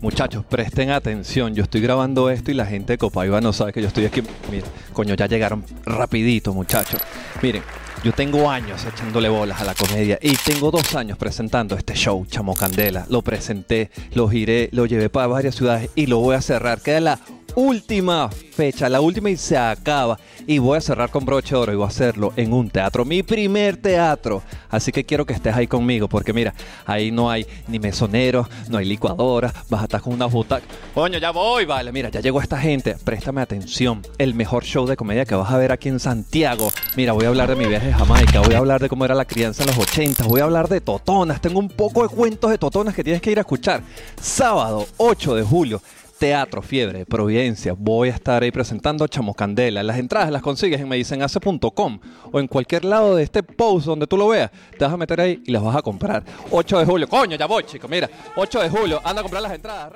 Muchachos, presten atención. Yo estoy grabando esto y la gente de Copaiba no sabe que yo estoy aquí. Mira, coño, ya llegaron rapidito, muchachos. Miren, yo tengo años echándole bolas a la comedia y tengo dos años presentando este show, Chamo Candela. Lo presenté, lo giré, lo llevé para varias ciudades y lo voy a cerrar. Queda la última fecha, la última y se acaba. Y voy a cerrar con broche de oro y voy a hacerlo en un teatro, mi primer teatro. Así que quiero que estés ahí conmigo, porque mira, ahí no hay ni mesoneros, no hay licuadora, vas a estar con una butaca. Coño, ya voy, vale, mira, ya llegó esta gente. Préstame atención, el mejor show de comedia que vas a ver aquí en Santiago. Mira, voy a hablar de mi viaje a Jamaica, voy a hablar de cómo era la crianza en los 80, voy a hablar de totonas, tengo un poco de cuentos de totonas que tienes que ir a escuchar. Sábado 8 de julio. Teatro Fiebre, Providencia. Voy a estar ahí presentando Chamo Candela. Las entradas las consigues en medicenhace.com o en cualquier lado de este post donde tú lo veas. Te vas a meter ahí y las vas a comprar. 8 de julio. Coño, ya voy, chico. Mira, 8 de julio. Anda a comprar las entradas.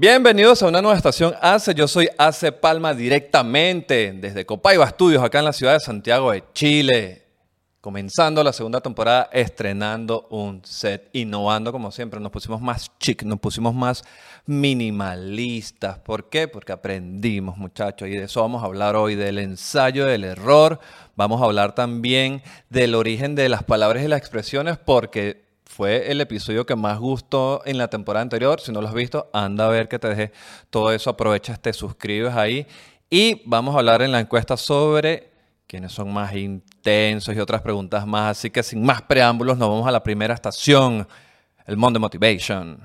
Bienvenidos a una nueva estación ACE. Yo soy ACE Palma directamente desde Copaiba Studios, acá en la ciudad de Santiago de Chile. Comenzando la segunda temporada, estrenando un set, innovando como siempre. Nos pusimos más chic, nos pusimos más minimalistas. ¿Por qué? Porque aprendimos, muchachos, y de eso vamos a hablar hoy, del ensayo del error. Vamos a hablar también del origen de las palabras y las expresiones, porque fue el episodio que más gustó en la temporada anterior. Si no lo has visto, anda a ver que te dejé todo eso. Aprovechas, te suscribes ahí. Y vamos a hablar en la encuesta sobre quiénes son más intensos y otras preguntas más. Así que sin más preámbulos, nos vamos a la primera estación, el Monday Motivation.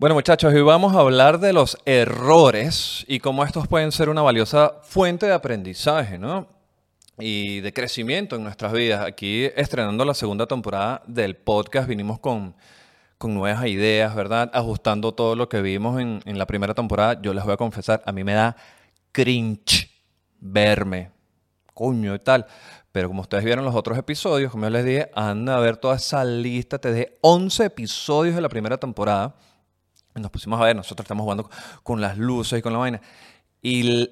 Bueno muchachos, hoy vamos a hablar de los errores y cómo estos pueden ser una valiosa fuente de aprendizaje, ¿no? Y de crecimiento en nuestras vidas. Aquí estrenando la segunda temporada del podcast, vinimos con, con nuevas ideas, ¿verdad? Ajustando todo lo que vimos en, en la primera temporada. Yo les voy a confesar, a mí me da cringe verme, coño y tal. Pero como ustedes vieron los otros episodios, como yo les dije, anda a ver toda esa lista. Te dejé 11 episodios de la primera temporada nos pusimos a ver, nosotros estamos jugando con las luces y con la vaina. Y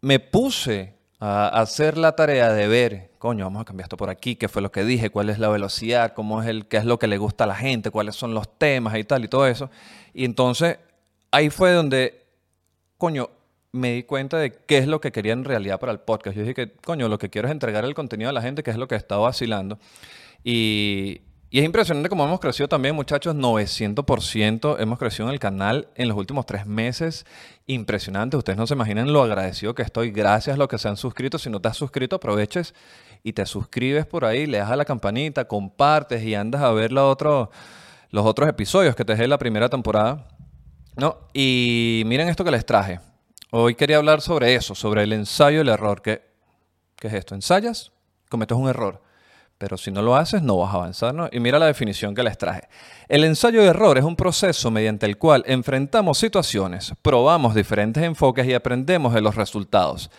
me puse a hacer la tarea de ver, coño, vamos a cambiar esto por aquí, qué fue lo que dije, cuál es la velocidad, cómo es el, qué es lo que le gusta a la gente, cuáles son los temas y tal y todo eso. Y entonces ahí fue donde, coño, me di cuenta de qué es lo que quería en realidad para el podcast. Yo dije que, coño, lo que quiero es entregar el contenido a la gente, que es lo que he estado vacilando. Y, y es impresionante cómo hemos crecido también, muchachos, 900% hemos crecido en el canal en los últimos tres meses. Impresionante, ustedes no se imaginan lo agradecido que estoy. Gracias a los que se han suscrito. Si no te has suscrito, aproveches y te suscribes por ahí, le das a la campanita, compartes y andas a ver los otros episodios que te dejé la primera temporada. ¿no? Y miren esto que les traje. Hoy quería hablar sobre eso, sobre el ensayo del error. ¿Qué, qué es esto? ¿Ensayas? Cometes un error pero si no lo haces no vas a avanzar. ¿no? Y mira la definición que les traje. El ensayo de error es un proceso mediante el cual enfrentamos situaciones, probamos diferentes enfoques y aprendemos de los resultados,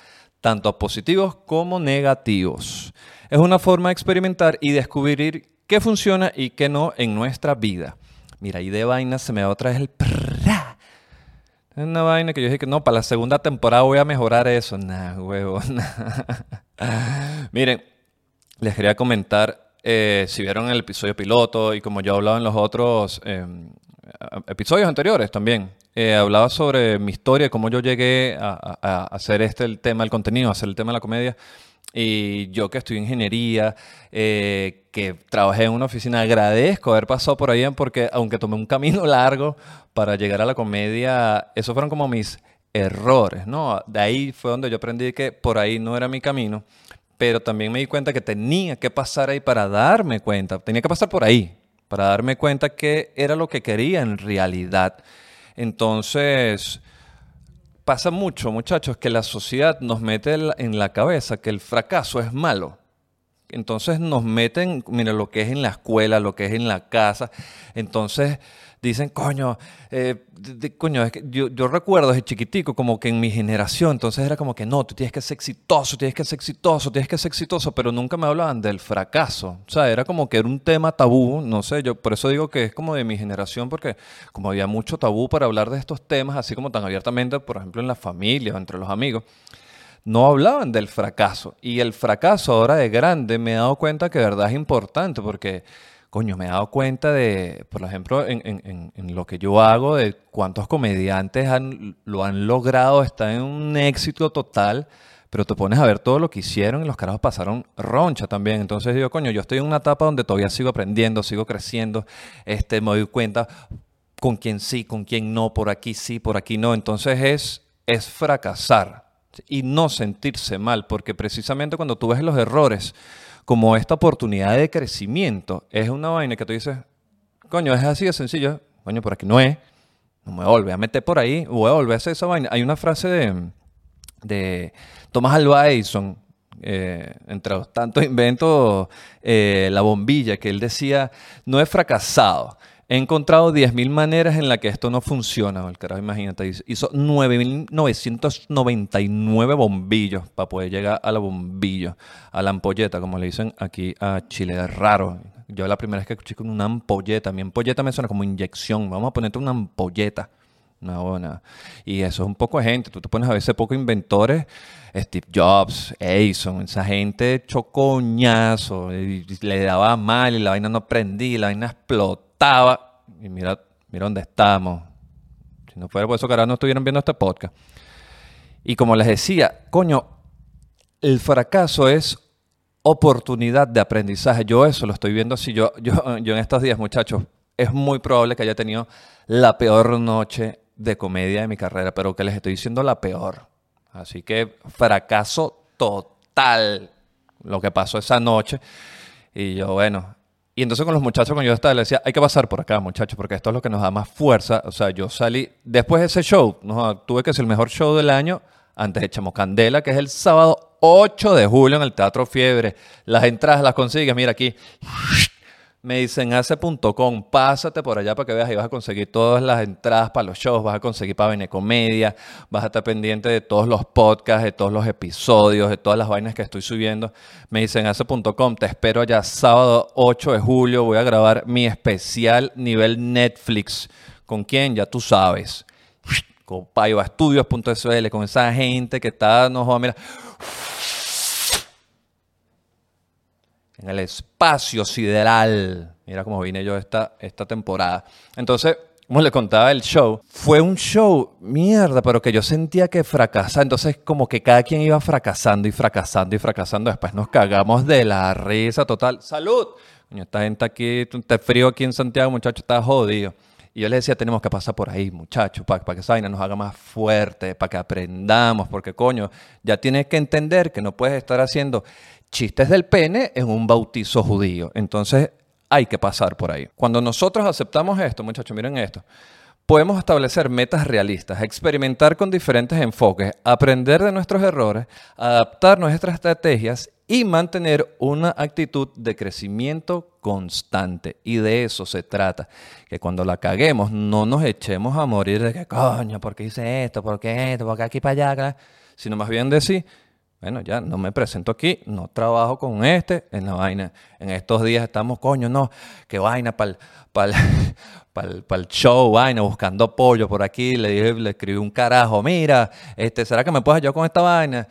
tanto positivos como negativos. Es una forma de experimentar y descubrir qué funciona y qué no en nuestra vida. Mira, ahí de vaina se me va otra vez el... Es una vaina que yo dije que no, para la segunda temporada voy a mejorar eso. Nah, huevo. Miren, les quería comentar, eh, si vieron el episodio piloto y como yo hablaba en los otros eh, episodios anteriores también, eh, hablaba sobre mi historia, cómo yo llegué a, hacer este el tema del contenido, a hacer el tema de la comedia. Y yo que estudié ingeniería, que trabajé en una oficina, agradezco haber pasado por ahí porque aunque tomé un camino largo para llegar a la comedia, esos fueron como mis errores, ¿no? De ahí fue donde yo aprendí que por ahí no era mi camino pero también me di cuenta que tenía que pasar ahí para darme cuenta, tenía que pasar por ahí, para darme cuenta que era lo que quería en realidad. Entonces, pasa mucho, muchachos, que la sociedad nos mete en la cabeza que el fracaso es malo. Entonces nos meten, mira, lo que es en la escuela, lo que es en la casa. Entonces dicen, coño, eh, coño, es que yo, yo, recuerdo desde chiquitico como que en mi generación, entonces era como que no, tú tienes que ser exitoso, tienes que ser exitoso, tienes que ser exitoso, pero nunca me hablaban del fracaso. O sea, era como que era un tema tabú, no sé, yo por eso digo que es como de mi generación, porque como había mucho tabú para hablar de estos temas, así como tan abiertamente, por ejemplo, en la familia o entre los amigos no hablaban del fracaso. Y el fracaso ahora de grande me he dado cuenta que de verdad es importante porque coño, me he dado cuenta de, por ejemplo, en, lo que yo hago, de cuántos comediantes han, lo han logrado, está en un éxito total, pero te pones a ver todo lo que hicieron y los carajos pasaron roncha también. Entonces digo, coño, yo estoy en una etapa donde todavía sigo aprendiendo, sigo creciendo, este, me doy cuenta con quién sí, con quién no, por aquí sí, por aquí no. Entonces es, es fracasar y no sentirse mal, porque precisamente cuando tú ves los errores, como esta oportunidad de crecimiento es una vaina que tú dices, coño, es así de sencillo, coño, por aquí no es, no me voy a meter por ahí, voy a volver a hacer esa vaina. Hay una frase de, de Thomas Alva Edison, eh, entre los tantos inventos, eh, la bombilla, que él decía, no he fracasado, He encontrado 10.000 maneras en las que esto no funciona. Carajo, imagínate, hizo 9.999 bombillos para poder llegar a la bombilla, a la ampolleta, como le dicen aquí a Chile. Es raro. Yo la primera vez que escuché con una ampolleta, mi ampolleta me suena como inyección. Vamos a ponerte una ampolleta. No, buena. Y eso es un poco de gente. Tú te pones a veces poco inventores, Steve Jobs, Edison, esa gente chocoñazo, y le daba mal y la vaina no prendía, la vaina explotó estaba, y mira, mira dónde estamos. Si no fuera por eso, ahora no estuvieran viendo este podcast. Y como les decía, coño, el fracaso es oportunidad de aprendizaje. Yo eso lo estoy viendo así. Yo, yo, yo en estos días, muchachos, es muy probable que haya tenido la peor noche de comedia de mi carrera, pero que les estoy diciendo la peor. Así que fracaso total lo que pasó esa noche. Y yo, bueno, y entonces con los muchachos, cuando yo estaba, les decía, hay que pasar por acá, muchachos, porque esto es lo que nos da más fuerza. O sea, yo salí, después de ese show, tuve que ser el mejor show del año, antes echamos Candela, que es el sábado 8 de julio en el Teatro Fiebre. Las entradas las consigues, mira aquí, me dicen hace.com, pásate por allá para que veas y vas a conseguir todas las entradas para los shows, vas a conseguir para Venecomedia, vas a estar pendiente de todos los podcasts, de todos los episodios, de todas las vainas que estoy subiendo. Me dicen hace.com, te espero allá sábado 8 de julio, voy a grabar mi especial nivel Netflix. ¿Con quién? Ya tú sabes. Con payoastudios.sl, con esa gente que está, no joda, mira en el espacio sideral. Mira cómo vine yo esta, esta temporada. Entonces, como le contaba el show, fue un show mierda, pero que yo sentía que fracasaba. Entonces, como que cada quien iba fracasando y fracasando y fracasando. Después nos cagamos de la risa total. ¡Salud! esta gente aquí, este frío aquí en Santiago, muchacho, está jodido. Y yo le decía, tenemos que pasar por ahí, muchachos, para, para que esa vaina nos haga más fuerte, para que aprendamos, porque coño, ya tienes que entender que no puedes estar haciendo chistes del pene en un bautizo judío. Entonces hay que pasar por ahí. Cuando nosotros aceptamos esto, muchachos, miren esto, podemos establecer metas realistas, experimentar con diferentes enfoques, aprender de nuestros errores, adaptar nuestras estrategias y mantener una actitud de crecimiento constante. Y de eso se trata. Que cuando la caguemos no nos echemos a morir de que coño, ¿por qué hice esto? ¿Por qué esto? ¿Por qué aquí para allá? Sino más bien decir, bueno, ya no me presento aquí, no trabajo con este en la vaina. En estos días estamos, coño, no, qué vaina para el show, vaina, buscando apoyo por aquí. Le dije, le escribí un carajo, mira, este, ¿será que me puedes ayudar con esta vaina?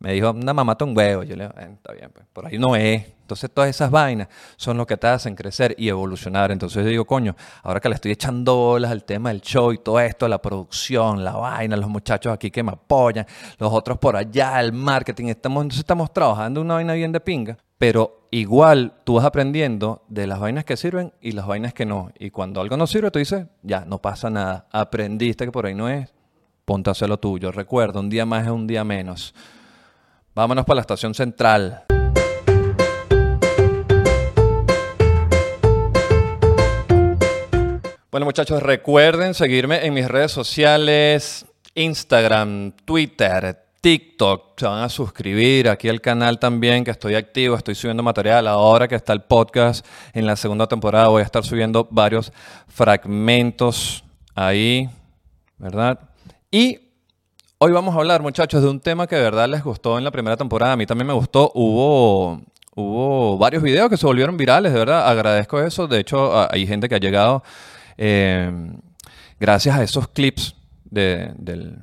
Me dijo, una mamá un huevo. Yo le dije, está bien, pues, por ahí no es. Entonces todas esas vainas son lo que te hacen crecer y evolucionar. Entonces yo digo, coño, ahora que le estoy echando bolas al tema del show y todo esto, la producción, la vaina, los muchachos aquí que me apoyan, los otros por allá, el marketing, estamos, entonces estamos trabajando una vaina bien de pinga. Pero igual tú vas aprendiendo de las vainas que sirven y las vainas que no. Y cuando algo no sirve, tú dices, ya, no pasa nada. Aprendiste que por ahí no es, ponte a hacer lo tuyo. Recuerda, un día más es un día menos. Vámonos para la estación central. Bueno muchachos, recuerden seguirme en mis redes sociales, Instagram, Twitter, TikTok, se van a suscribir aquí al canal también, que estoy activo, estoy subiendo material. Ahora que está el podcast en la segunda temporada, voy a estar subiendo varios fragmentos ahí, ¿verdad? Y hoy vamos a hablar, muchachos, de un tema que de verdad les gustó en la primera temporada. A mí también me gustó. Hubo, hubo varios videos que se volvieron virales, de verdad. Agradezco eso. De hecho, hay gente que ha llegado eh, gracias a esos clips del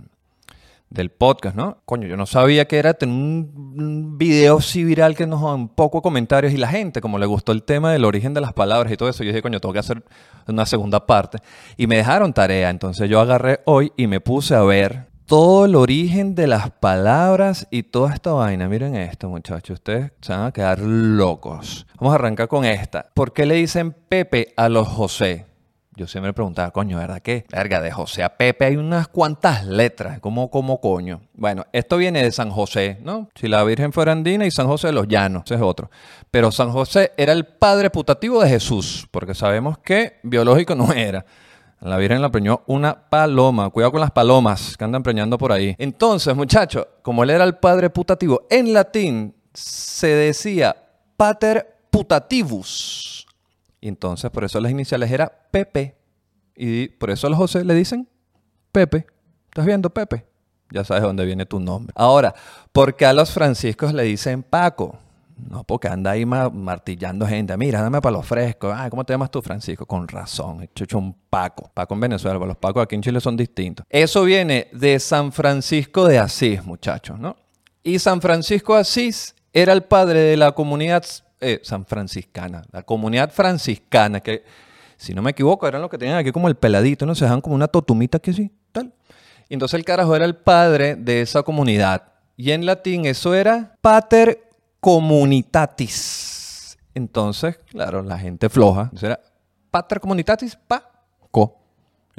del podcast, ¿no? Coño, yo no sabía que era tener un video así viral que nos un poco comentarios y la gente, como le gustó el tema del origen de las palabras y todo eso, yo dije, coño, tengo que hacer una segunda parte. Y me dejaron tarea, entonces yo agarré hoy y me puse a ver todo el origen de las palabras y toda esta vaina. Miren esto, muchachos, ustedes se van a quedar locos. Vamos a arrancar con esta. ¿Por qué le dicen Pepe a los José? Yo siempre me preguntaba, coño, ¿verdad que? Verga, de José a Pepe hay unas cuantas letras. ¿Cómo, cómo, coño? Bueno, esto viene de San José, ¿no? Si la Virgen fuera andina y San José de los Llanos, ese es otro. Pero San José era el padre putativo de Jesús, porque sabemos que biológico no era. La Virgen la preñó una paloma. Cuidado con las palomas que andan preñando por ahí. Entonces, muchachos, como él era el padre putativo, en latín se decía pater putativus. Y entonces por eso las iniciales era Pepe. Y por eso a los José le dicen Pepe. ¿Estás viendo Pepe? Ya sabes dónde viene tu nombre. Ahora, ¿por qué a los franciscos le dicen Paco? No, porque anda ahí martillando gente. Mira, dame para los frescos. Ay, ¿cómo te llamas tú, Francisco? Con razón. He hecho un Paco. Paco en Venezuela, los Pacos aquí en Chile son distintos. Eso viene de San Francisco de Asís, muchachos, ¿no? Y San Francisco de Asís era el padre de la comunidad eh, San Franciscana, la comunidad franciscana, que si no me equivoco eran los que tenían aquí como el peladito, ¿no? Se dejaban como una totumita que sí, tal. Y entonces el carajo era el padre de esa comunidad. Y en latín eso era pater comunitatis. Entonces, claro, la gente floja. Entonces era pater comunitatis, paco.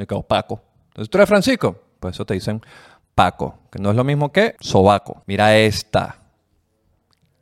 Me quedo Paco. Entonces tú eres Francisco. Pues eso te dicen Paco, que no es lo mismo que sobaco. Mira esta.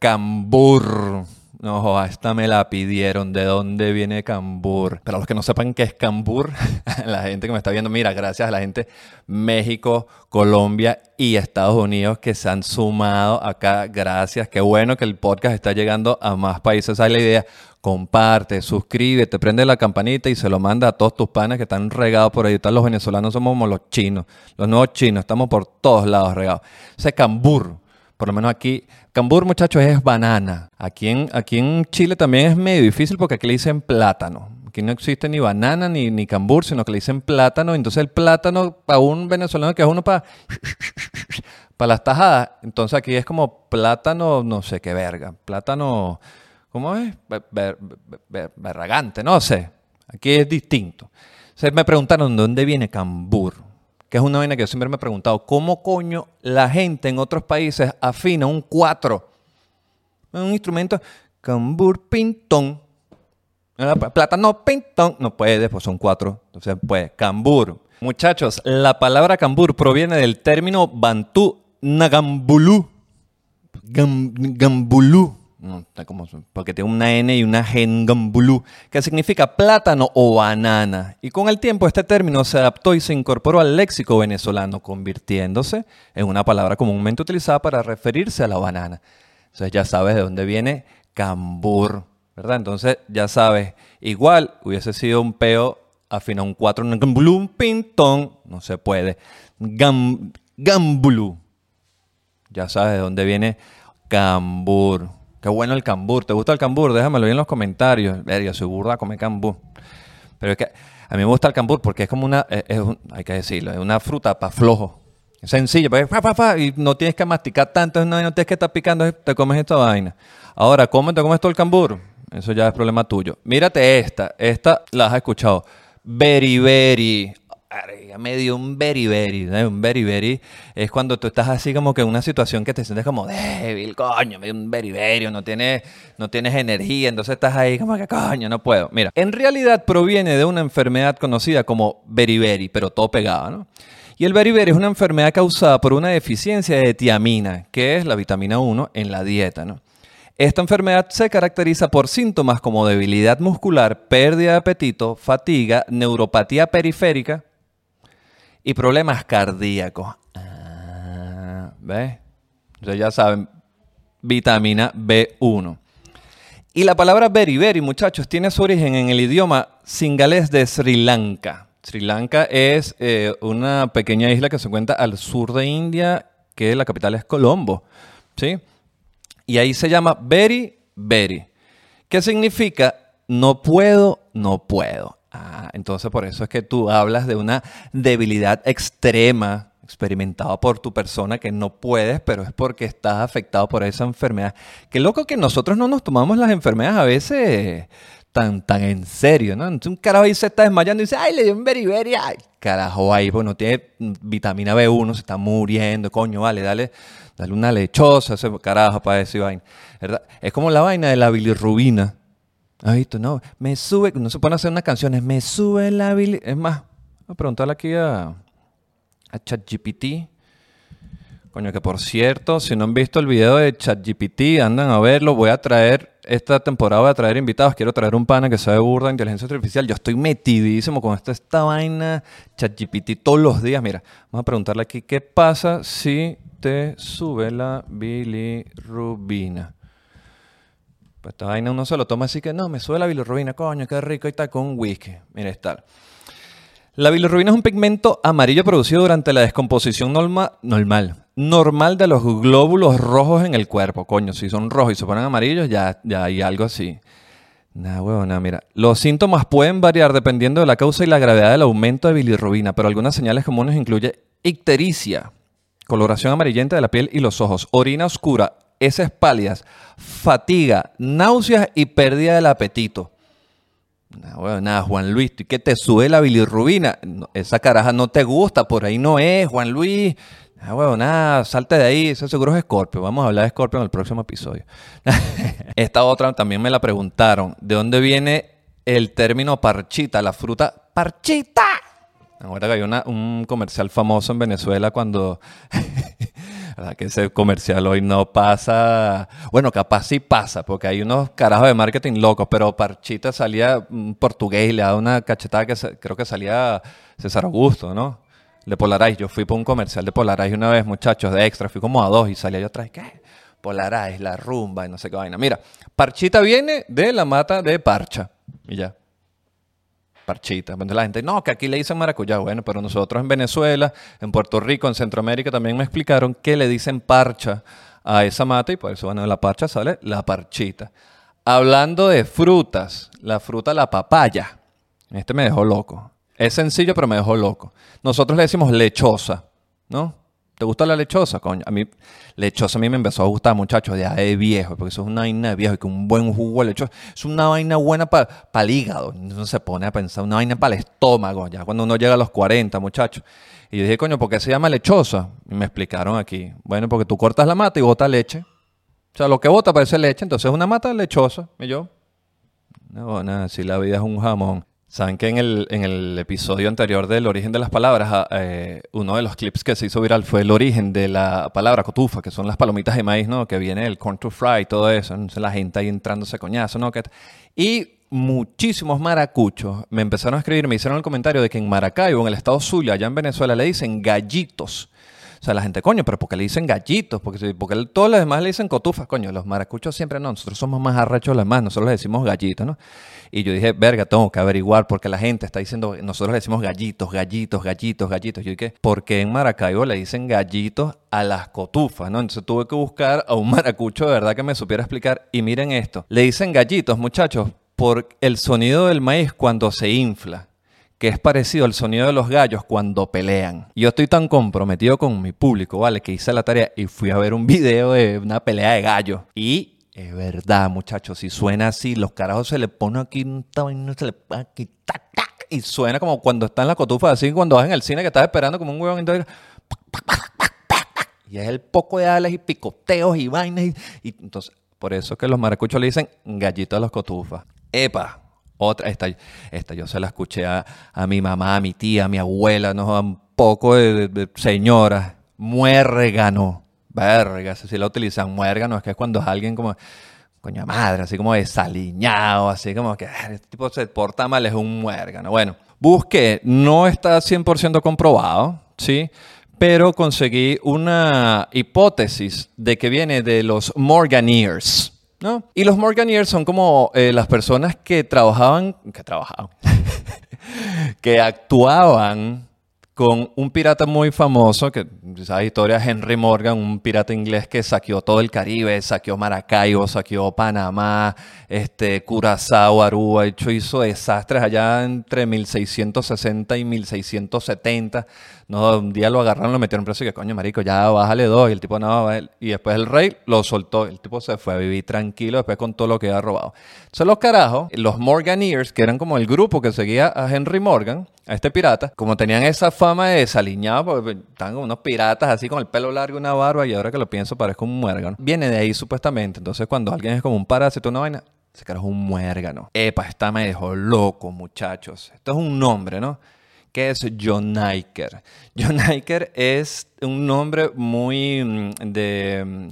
Cambur. No, esta me la pidieron. ¿De dónde viene Cambur? Para los que no sepan qué es Cambur, la gente que me está viendo, mira, gracias a la gente México, Colombia y Estados Unidos que se han sumado acá. Gracias. Qué bueno que el podcast está llegando a más países. Esa es la idea. Comparte, suscríbete, prende la campanita y se lo manda a todos tus panes que están regados por ahí. Están los venezolanos somos como los chinos, los nuevos chinos. Estamos por todos lados regados. Ese Cambur por lo menos aquí, cambur, muchachos, es banana. Aquí en, aquí en Chile también es medio difícil porque aquí le dicen plátano. Aquí no existe ni banana ni, ni cambur, sino que le dicen plátano. Entonces el plátano para un venezolano que es uno para para las tajadas. Entonces aquí es como plátano, no sé qué verga. Plátano, ¿cómo es? Berragante, no sé. Aquí es distinto. Se me preguntaron de dónde viene cambur que es una vaina que yo siempre me he preguntado, ¿cómo coño la gente en otros países afina un 4? Un instrumento cambur pintón. Plátano pintón. No puede, pues son cuatro. Entonces, pues, cambur. Muchachos, la palabra cambur proviene del término bantú nagambulú. gambulú no, está como, porque tiene una N y una G en que significa plátano o banana. Y con el tiempo este término se adaptó y se incorporó al léxico venezolano, convirtiéndose en una palabra comúnmente utilizada para referirse a la banana. Entonces ya sabes de dónde viene cambur, ¿verdad? Entonces ya sabes, igual hubiese sido un peo afina un 4, un un pintón, no se puede. Gam, gambulú. Ya sabes de dónde viene cambur. Qué bueno el cambur. ¿Te gusta el cambur? Déjamelo ahí en los comentarios. Verga, soy burda come cambur. Pero es que a mí me gusta el cambur porque es como una, hay que decirlo, es una fruta para flojo. Es sencillo, pues, y no tienes que masticar tanto, no, no tienes que estar picando, te comes esta vaina. Ahora, ¿cómo te comes todo el cambur? Eso ya es problema tuyo. Mírate esta, esta la has escuchado. Beriberi me dio un beriberi. Un beriberi es cuando tú estás así como que en una situación que te sientes como débil, coño, me dio un beriberi, no tienes, no tienes energía, entonces estás ahí como que coño, no puedo. Mira, en realidad proviene de una enfermedad conocida como beriberi, pero todo pegado, ¿no? Y el beriberi es una enfermedad causada por una deficiencia de tiamina, que es la vitamina 1 en la dieta, ¿no? Esta enfermedad se caracteriza por síntomas como debilidad muscular, pérdida de apetito, fatiga, neuropatía periférica, y problemas cardíacos. Ah, ¿Ves? Ya saben, vitamina B1. Y la palabra beriberi, muchachos, tiene su origen en el idioma singalés de Sri Lanka. Sri Lanka es eh, una pequeña isla que se encuentra al sur de India, que la capital es Colombo. ¿sí? Y ahí se llama beri beri, ¿Qué significa no puedo, no puedo. Ah, entonces por eso es que tú hablas de una debilidad extrema experimentada por tu persona que no puedes, pero es porque estás afectado por esa enfermedad. Qué loco que nosotros no nos tomamos las enfermedades a veces tan, tan en serio, ¿no? Entonces un carajo ahí se está desmayando y dice, ay, le dio un beriberi, ay, carajo ahí, bueno, tiene vitamina B1, se está muriendo, coño, vale, dale, dale una lechosa ese carajo para ese vaina. Es como la vaina de la bilirrubina. ¿Has visto? No, me sube, no se a hacer unas canciones, me sube la bilirrubina. Es más, voy a preguntarle aquí a, a ChatGPT. Coño, que por cierto, si no han visto el video de ChatGPT, andan a verlo. Voy a traer, esta temporada voy a traer invitados. Quiero traer un pana que sabe burda de inteligencia artificial. Yo estoy metidísimo con esta, esta vaina ChatGPT todos los días. Mira, vamos a preguntarle aquí, ¿qué pasa si te sube la bilirrubina? Pues esta vaina uno se lo toma así que, no, me sube la bilirrubina, coño, qué rico y está con whisky. Mira, está. La bilirrubina es un pigmento amarillo producido durante la descomposición normal, normal de los glóbulos rojos en el cuerpo. Coño, si son rojos y se ponen amarillos, ya, ya hay algo así. Nada, huevo, nada, mira. Los síntomas pueden variar dependiendo de la causa y la gravedad del aumento de bilirrubina, pero algunas señales comunes incluyen ictericia, coloración amarillenta de la piel y los ojos, orina oscura, heces pálidas, fatiga, náuseas y pérdida del apetito. Nada, nada, Juan Luis, ¿qué te sube la bilirrubina? esa caraja no te gusta, por ahí no es, Juan Luis. Ah, bueno, nada, salte de ahí, eso seguro es Scorpio. Vamos a hablar de Scorpio en el próximo episodio. Esta otra también me la preguntaron. ¿De dónde viene el término parchita, la fruta parchita? Ahora que hay un comercial famoso en Venezuela cuando que ese comercial hoy no pasa. Bueno, capaz sí pasa, porque hay unos carajos de marketing locos, pero Parchita salía un portugués y le da una cachetada que creo que salía César Augusto, ¿no? De Polarais. Yo fui por un comercial de Polarais una vez, muchachos, de extra. Fui como a dos y salía yo atrás. ¿Qué? Polarais, la rumba y no sé qué vaina. Mira, Parchita viene de la mata de Parcha. Y ya parchita. la gente, no, que aquí le dicen maracuyá. Bueno, pero nosotros en Venezuela, en Puerto Rico, en Centroamérica también me explicaron que le dicen parcha a esa mata y por eso, bueno, de la parcha sale la parchita. Hablando de frutas, la fruta, la papaya. Este me dejó loco. Es sencillo, pero me dejó loco. Nosotros le decimos lechosa, ¿no? ¿Te gusta la lechosa, coño? A mí, lechosa a mí me empezó a gustar, muchachos, ya de viejo, porque eso es una vaina de viejo y que un buen jugo de lechosa es una vaina buena para el hígado. Uno se pone a pensar, una vaina para el estómago, ya cuando uno llega a los 40, muchachos. Y yo dije, coño, ¿por qué se llama lechosa? Y me explicaron aquí. Bueno, porque tú cortas la mata y botas leche. O sea, lo que bota parece leche, entonces es una mata lechosa. Y yo, no, nada, si la vida es un jamón. Saben que en el, en el episodio anterior del origen de las palabras, ah, eh, uno de los clips que se hizo viral fue el origen de la palabra cotufa, que son las palomitas de maíz, ¿no? Que viene el corn to fry y todo eso. Entonces la gente ahí entrándose coñazo, ¿no? Y muchísimos maracuchos me empezaron a escribir, me hicieron el comentario de que en Maracaibo, en el estado Zulia, allá en Venezuela, le dicen gallitos. O sea, la gente, coño, pero ¿por qué le dicen gallitos? Porque, porque todos los demás le dicen cotufas, coño. Los maracuchos siempre no, nosotros somos más arrechos las más, nosotros le decimos gallitos, ¿no? Y yo dije, verga, tengo que averiguar porque la gente está diciendo, nosotros le decimos gallitos, gallitos, gallitos, gallitos. Yo dije, ¿por qué en Maracaibo le dicen gallitos a las cotufas, ¿no? Entonces tuve que buscar a un maracucho de verdad que me supiera explicar. Y miren esto, le dicen gallitos, muchachos, por el sonido del maíz cuando se infla que es parecido al sonido de los gallos cuando pelean. Yo estoy tan comprometido con mi público, ¿vale? Que hice la tarea y fui a ver un video de una pelea de gallos. Y es verdad, muchachos, si suena así, los carajos se le pone aquí se le aquí, tac, tac, y suena como cuando está en la cotufa, así cuando vas en el cine que estás esperando como un huevón, entonces, y es el poco de alas y picoteos y vainas, y, entonces, por eso que los maracuchos le dicen gallito a los cotufas. Epa, otra, esta, esta yo se la escuché a, mi mamá, a mi tía, a mi abuela, ¿no? a un poco de, de, señora. Muérgano. Verga, si la utilizan muérgano, es que es cuando alguien como, coño madre, así como desaliñado, así como que ah, este tipo se porta mal, es un muérgano. Bueno, busque, no está 100% comprobado, ¿sí? pero conseguí una hipótesis de que viene de los Morganeers. ¿No? Y los Morganeers son como eh, las personas que trabajaban, que trabajaban, que actuaban con un pirata muy famoso, que esa historia Henry Morgan, un pirata inglés que saqueó todo el Caribe, saqueó Maracaibo, saqueó Panamá, este, Curazao, Aruba, hecho, hizo desastres allá entre 1660 y 1670. No, un día lo agarraron, lo metieron preso y que coño, marico, ya bájale dos. Y el tipo no, y después el rey lo soltó. El tipo se fue a vivir tranquilo después con todo lo que había robado. Son los carajos, los Morganeers, que eran como el grupo que seguía a Henry Morgan, a este pirata, como tenían esa fama de desaliñado, porque estaban como unos piratas así con el pelo largo y una barba, y ahora que lo pienso parezco un muérgano. Viene de ahí supuestamente. Entonces, cuando alguien es como un parásito, una vaina, ese carajo un muérgano. Epa, esta me dejó loco, muchachos. Esto es un nombre, ¿no? ¿Qué es John Niker? John Niker es un nombre muy mm, de mm,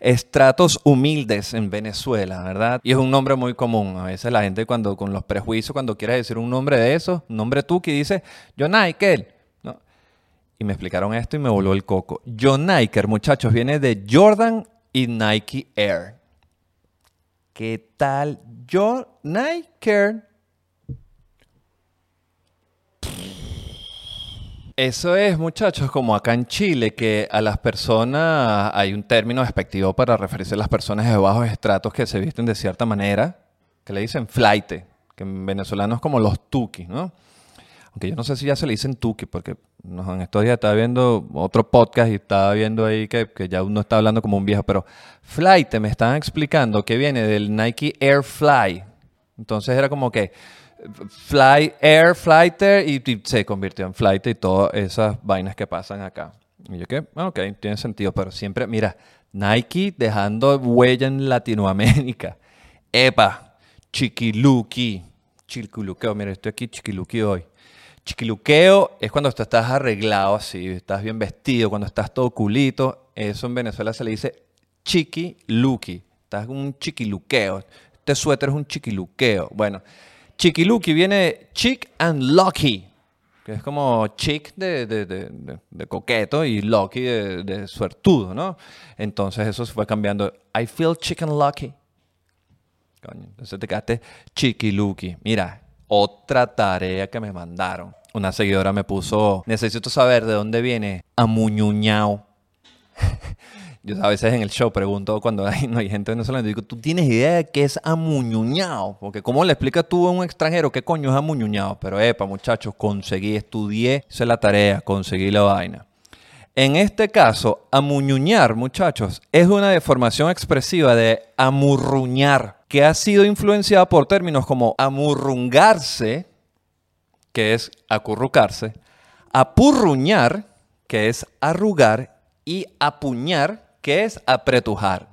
estratos humildes en Venezuela, ¿verdad? Y es un nombre muy común. A veces la gente cuando con los prejuicios, cuando quiere decir un nombre de eso, nombre tú que dice John Niker. ¿no? Y me explicaron esto y me voló el coco. John Niker, muchachos, viene de Jordan y Nike Air. ¿Qué tal John Eso es, muchachos, como acá en Chile, que a las personas hay un término despectivo para referirse a las personas de bajos estratos que se visten de cierta manera, que le dicen flight, que en venezolano es como los tuki, ¿no? Aunque yo no sé si ya se le dicen tuki, porque en estos días estaba viendo otro podcast y estaba viendo ahí que, que ya uno está hablando como un viejo, pero flight me estaban explicando que viene del Nike Air Fly. Entonces era como que Fly Air, Flighter y, se convirtió en Flight y todas esas vainas que pasan acá. Y yo que, ah, ok, tiene sentido, pero siempre, mira, Nike dejando huella en Latinoamérica. Epa, chiquiluki, chiquiluqueo, mira, estoy aquí chiquiluki hoy. Chiquiluqueo es cuando tú estás arreglado así, estás bien vestido, cuando estás todo culito. Eso en Venezuela se le dice chiquiluki. Estás un chiquiluqueo. Este suéter es un chiquiluqueo. Bueno, Chiquiluki viene de chic and lucky, que es como chic de, coqueto y lucky de, suertudo, ¿no? Entonces eso se fue cambiando. I feel chic and lucky. Coño, entonces te quedaste chiquiluki. Mira, otra tarea que me mandaron. Una seguidora me puso, necesito saber de dónde viene amuñuñao. Yo a veces en el show pregunto cuando hay, no hay gente venezolana, digo, ¿tú tienes idea de qué es amuñuñado? Porque ¿cómo le explicas tú a un extranjero qué coño es amuñuñado? Pero epa, muchachos, conseguí, estudié, hice la tarea, conseguí la vaina. En este caso, amuñuñar, muchachos, es una deformación expresiva de amurruñar, que ha sido influenciada por términos como amurrungarse, que es acurrucarse, apurruñar, que es arrugar, y apuñar, ¿Qué es apretujar?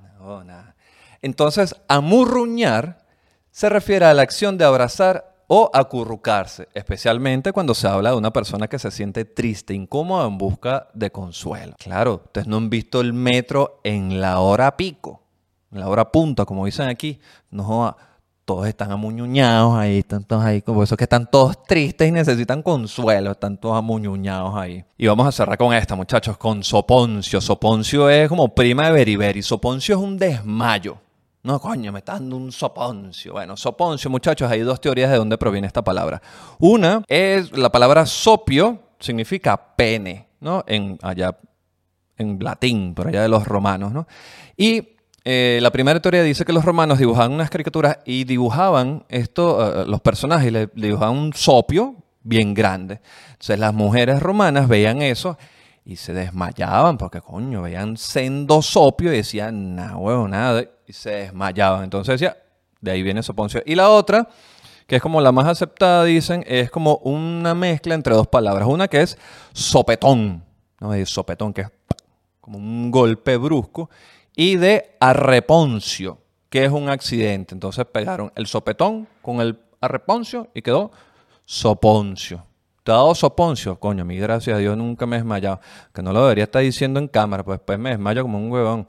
Entonces, amurruñar se refiere a la acción de abrazar o acurrucarse, especialmente cuando se habla de una persona que se siente triste, incómoda en busca de consuelo. Claro, ustedes no han visto el metro en la hora pico, en la hora punta, como dicen aquí. No, todos están amuñuñados ahí, están todos ahí, como eso que están todos tristes y necesitan consuelo, están todos amuñuñados ahí. Y vamos a cerrar con esta, muchachos, con Soponcio. Soponcio es como prima de Beriberi. Soponcio es un desmayo. No, coño, me está dando un soponcio. Bueno, soponcio, muchachos, hay dos teorías de dónde proviene esta palabra. Una es la palabra sopio, significa pene, ¿no? En allá, en latín, por allá de los romanos, ¿no? Y eh, la primera teoría dice que los romanos dibujaban unas caricaturas y dibujaban esto, eh, los personajes, le, dibujaban un sopio bien grande. Entonces las mujeres romanas veían eso y se desmayaban porque, coño, veían sendo sopio y decían, nada, huevo, nada, y se desmayaban. Entonces decía, de ahí viene Soponcio. Y la otra, que es como la más aceptada, dicen, es como una mezcla entre dos palabras. Una que es sopetón, ¿no? Es sopetón, que es como un golpe brusco y de arreponcio, que es un accidente. Entonces pegaron el sopetón con el arreponcio y quedó soponcio. Te ha dado soponcio, coño, mi gracias a Dios nunca me he desmayado. Que no lo debería estar diciendo en cámara, pues después me desmayo como un huevón.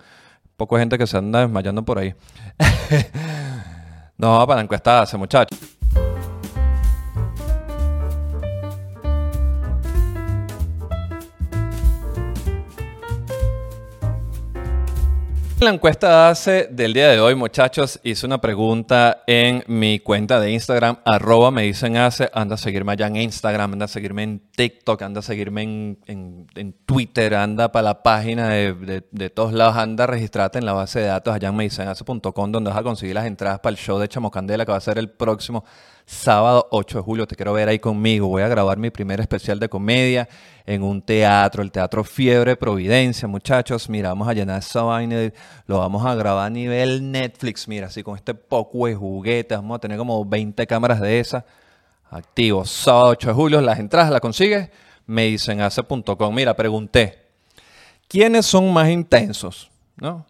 Poco gente que se anda desmayando por ahí. no, para la encuesta hace, muchachos. La encuesta hace del día de hoy, muchachos, hice una pregunta en mi cuenta de Instagram, arroba me dicen hace, anda a seguirme allá en Instagram, anda a seguirme en TikTok, anda a seguirme en, Twitter, anda para la página de, todos lados, anda a registrarte en la base de datos allá en medicenhace.com donde vas a conseguir las entradas para el show de Chamocandela que va a ser el próximo sábado 8 de julio. Te quiero ver ahí conmigo. Voy a grabar mi primer especial de comedia en un teatro, el Teatro Fiebre Providencia, muchachos. Mira, vamos a llenar esa vaina. Lo vamos a grabar a nivel Netflix. Mira, así con este poco de juguetes. Vamos a tener como 20 cámaras de esas. Activo. Sábado 8 de julio. Las entradas las consigues. Me dicen hace.com. Mira, pregunté. ¿Quiénes son más intensos? ¿No?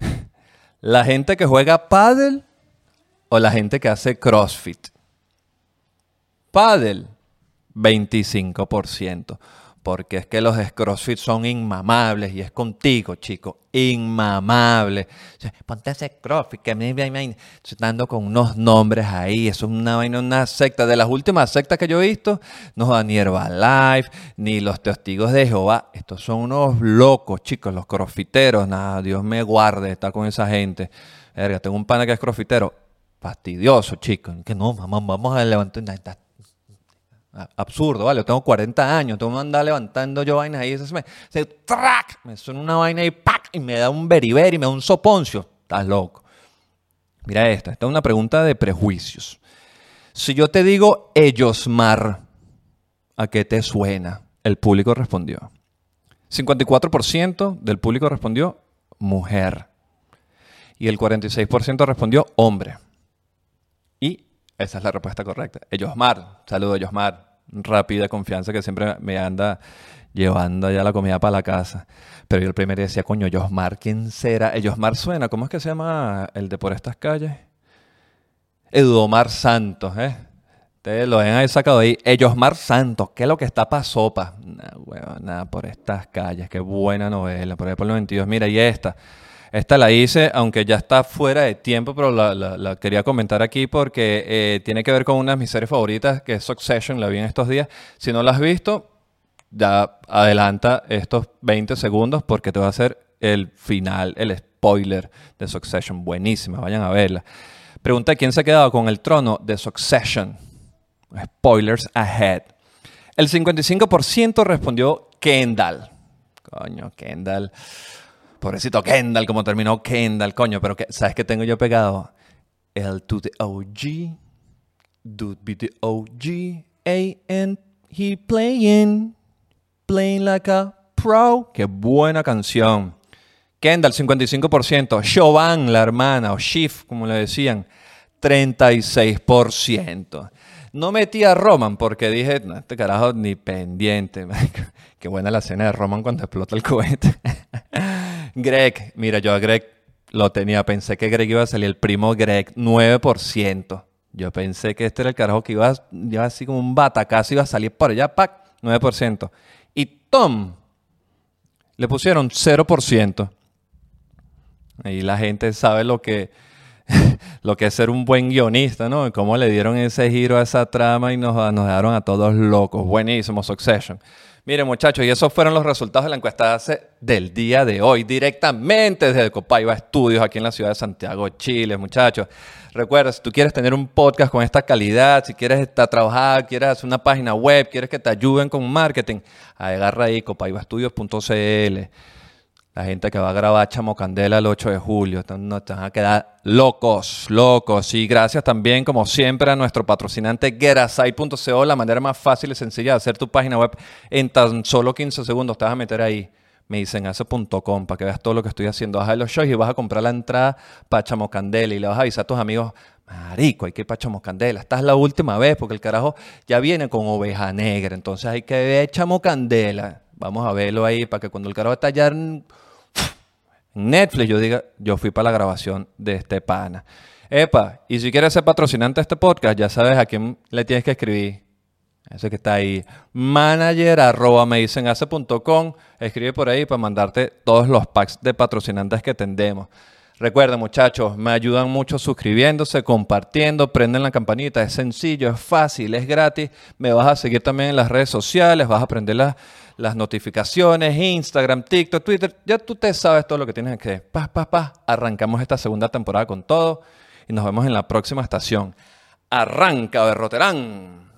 ¿La gente que juega paddle o la gente que hace CrossFit? Paddle, 25%. Porque es que los CrossFit son inmamables y es contigo, chico. Inmamable. ponte ese CrossFit que me, estoy dando con unos nombres ahí. Es una vaina, una secta. De las últimas sectas que yo he visto, no va ni Herbalife, ni los testigos de Jehová. Estos son unos locos, chicos, los crossfiteros. Nada, Dios me guarde estar con esa gente. Verga, tengo un pana que es crossfitero. Fastidioso, chicos. Que no, mamá, vamos a levantar absurdo, ¿vale? Yo tengo 40 años, tengo que andar levantando yo vainas ahí, se me, se, ¡trac! me suena una vaina y ¡pac! y me da un beriberi, me da un soponcio. Estás loco. Mira esta, esta es una pregunta de prejuicios. Si yo te digo Ellosmar, ¿a qué te suena? El público respondió. 54% del público respondió mujer. Y el 46% respondió hombre. Y esa es la respuesta correcta. Mar, saludo Mar. Rápida confianza que siempre me anda llevando allá la comida para la casa. Pero yo el primero decía, coño, Mar, ¿quién será? Mar suena, ¿cómo es que se llama el de por estas calles? Eduomar Santos, ¿eh? Ustedes lo ahí sacado ahí. Mar Santos, ¿qué es lo que está para sopa? Nada, nada, por estas calles, qué buena novela. Por ahí por los 22. Mira, y esta. Esta la hice, aunque ya está fuera de tiempo, pero la, quería comentar aquí porque eh, tiene que ver con una de mis series favoritas, que es Succession, la vi en estos días. Si no la has visto, ya adelanta estos 20 segundos porque te va a hacer el final, el spoiler de Succession. Buenísima, vayan a verla. Pregunta quién se ha quedado con el trono de Succession. Spoilers ahead. El 55% respondió Kendall. Coño, Kendall. Pobrecito Kendall, como terminó Kendall, coño, pero que, ¿sabes qué tengo yo pegado? L to the OG, dude be the OG, A and he playing, playing like a pro. Qué buena canción. Kendall, 55%. Chauvin, la hermana, o Shift, como le decían, 36%. No metí a Roman porque dije, no, este carajo ni pendiente. Qué buena la escena de Roman cuando explota el cohete. Greg, mira, yo a Greg lo tenía, pensé que Greg iba a salir el primo Greg, 9%. Yo pensé que este era el carajo que iba, iba así como un batacazo, iba a salir por allá, ¡pac! 9%. Y Tom le pusieron 0%. Ahí la gente sabe lo que, lo que es ser un buen guionista, ¿no? cómo le dieron ese giro a esa trama y nos, nos dejaron a todos locos. Buenísimo, Succession. Miren, muchachos, y esos fueron los resultados de la encuesta del día de hoy, directamente desde Copaiba Estudios, aquí en la ciudad de Santiago, Chile, muchachos. Recuerda, si tú quieres tener un podcast con esta calidad, si quieres trabajar, quieres hacer una página web, quieres que te ayuden con marketing, agarra ahí copaibaestudios.cl la gente que va a grabar Chamocandela el 8 de julio, no te van a quedar locos, locos. Y gracias también, como siempre, a nuestro patrocinante Gerasite.co, la manera más fácil y sencilla de hacer tu página web en tan solo 15 segundos. Te vas a meter ahí, me dicen eso.com, para que veas todo lo que estoy haciendo. Vas a los shows y vas a comprar la entrada para Chamocandela y le vas a avisar a tus amigos, Marico, hay que ir para Chamocandela. Esta es la última vez porque el carajo ya viene con oveja negra. Entonces hay que ver Chamocandela. Vamos a verlo ahí para que cuando el carajo está en Netflix yo diga, yo fui para la grabación de este pana. Epa, y si quieres ser patrocinante de este podcast, ya sabes a quién le tienes que escribir. Ese que está ahí. Manager arroba me Escribe por ahí para mandarte todos los packs de patrocinantes que tendemos. Recuerden muchachos, me ayudan mucho suscribiéndose, compartiendo, prenden la campanita, es sencillo, es fácil, es gratis. Me vas a seguir también en las redes sociales, vas a aprender las, las notificaciones, Instagram, TikTok, Twitter. Ya tú te sabes todo lo que tienes que. Paz, paz, paz. Arrancamos esta segunda temporada con todo y nos vemos en la próxima estación. Arranca, Berroterán.